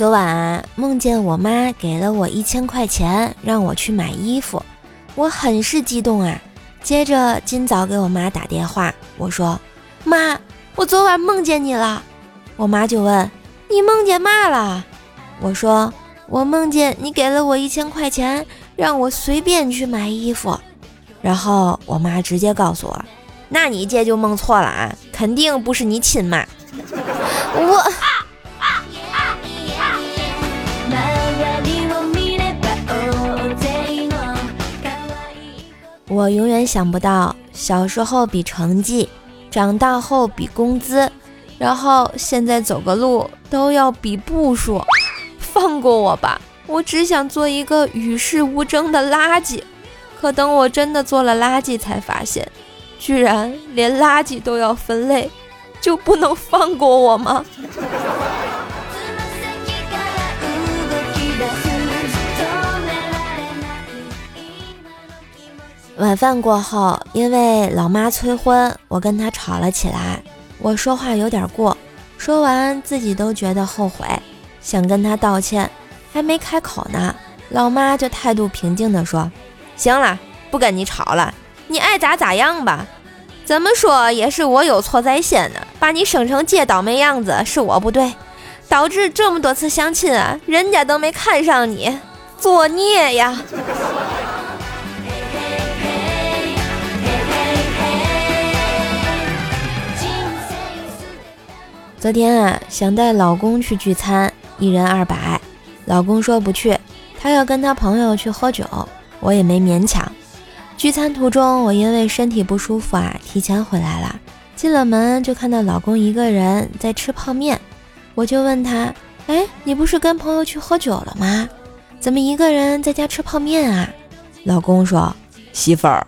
昨晚梦见我妈给了我一千块钱，让我去买衣服，我很是激动啊。接着今早给我妈打电话，我说：“妈，我昨晚梦见你了。”我妈就问：“你梦见嘛了？”我说：“我梦见你给了我一千块钱，让我随便去买衣服。”然后我妈直接告诉我：“那你这就梦错了啊，肯定不是你亲妈。”我。我永远想不到，小时候比成绩，长大后比工资，然后现在走个路都要比步数。放过我吧，我只想做一个与世无争的垃圾。可等我真的做了垃圾，才发现，居然连垃圾都要分类，就不能放过我吗？晚饭过后，因为老妈催婚，我跟她吵了起来。我说话有点过，说完自己都觉得后悔，想跟她道歉，还没开口呢，老妈就态度平静地说：“行了，不跟你吵了，你爱咋咋样吧。怎么说也是我有错在先呢，把你生成这倒霉样子是我不对，导致这么多次相亲啊，人家都没看上你，作孽呀！”昨天啊，想带老公去聚餐，一人二百。老公说不去，他要跟他朋友去喝酒，我也没勉强。聚餐途中，我因为身体不舒服啊，提前回来了。进了门就看到老公一个人在吃泡面，我就问他：“哎，你不是跟朋友去喝酒了吗？怎么一个人在家吃泡面啊？”老公说：“媳妇儿，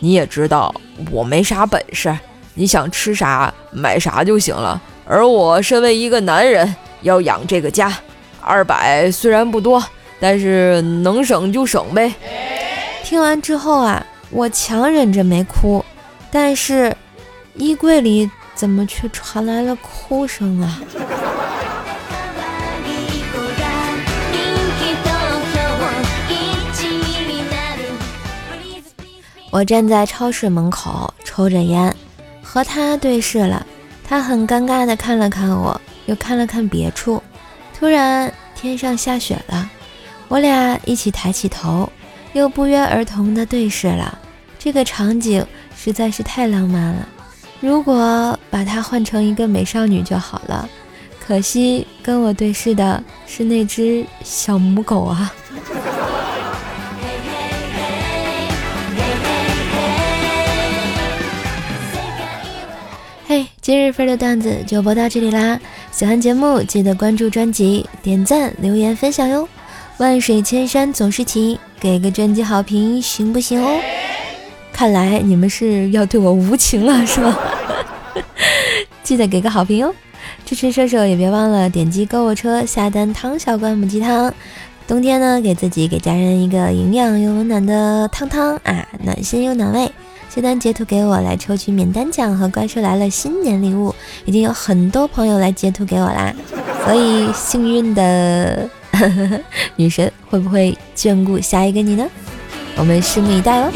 你也知道我没啥本事，你想吃啥买啥就行了。”而我身为一个男人，要养这个家，二百虽然不多，但是能省就省呗。听完之后啊，我强忍着没哭，但是衣柜里怎么却传来了哭声啊？我站在超市门口抽着烟，和他对视了。他很尴尬地看了看我，又看了看别处。突然，天上下雪了，我俩一起抬起头，又不约而同地对视了。这个场景实在是太浪漫了。如果把它换成一个美少女就好了，可惜跟我对视的是那只小母狗啊。今日份的段子就播到这里啦！喜欢节目记得关注专辑、点赞、留言、分享哟！万水千山总是情，给个专辑好评行不行哦？看来你们是要对我无情了是吗？记得给个好评哦！支持射手也别忘了点击购物车下单汤小罐母鸡汤，冬天呢给自己给家人一个营养又温暖的汤汤啊，暖心又暖胃。下单截图给我来抽取免单奖和怪兽来了新年礼物，已经有很多朋友来截图给我啦，所以幸运的 女神会不会眷顾下一个你呢？我们拭目以待哦。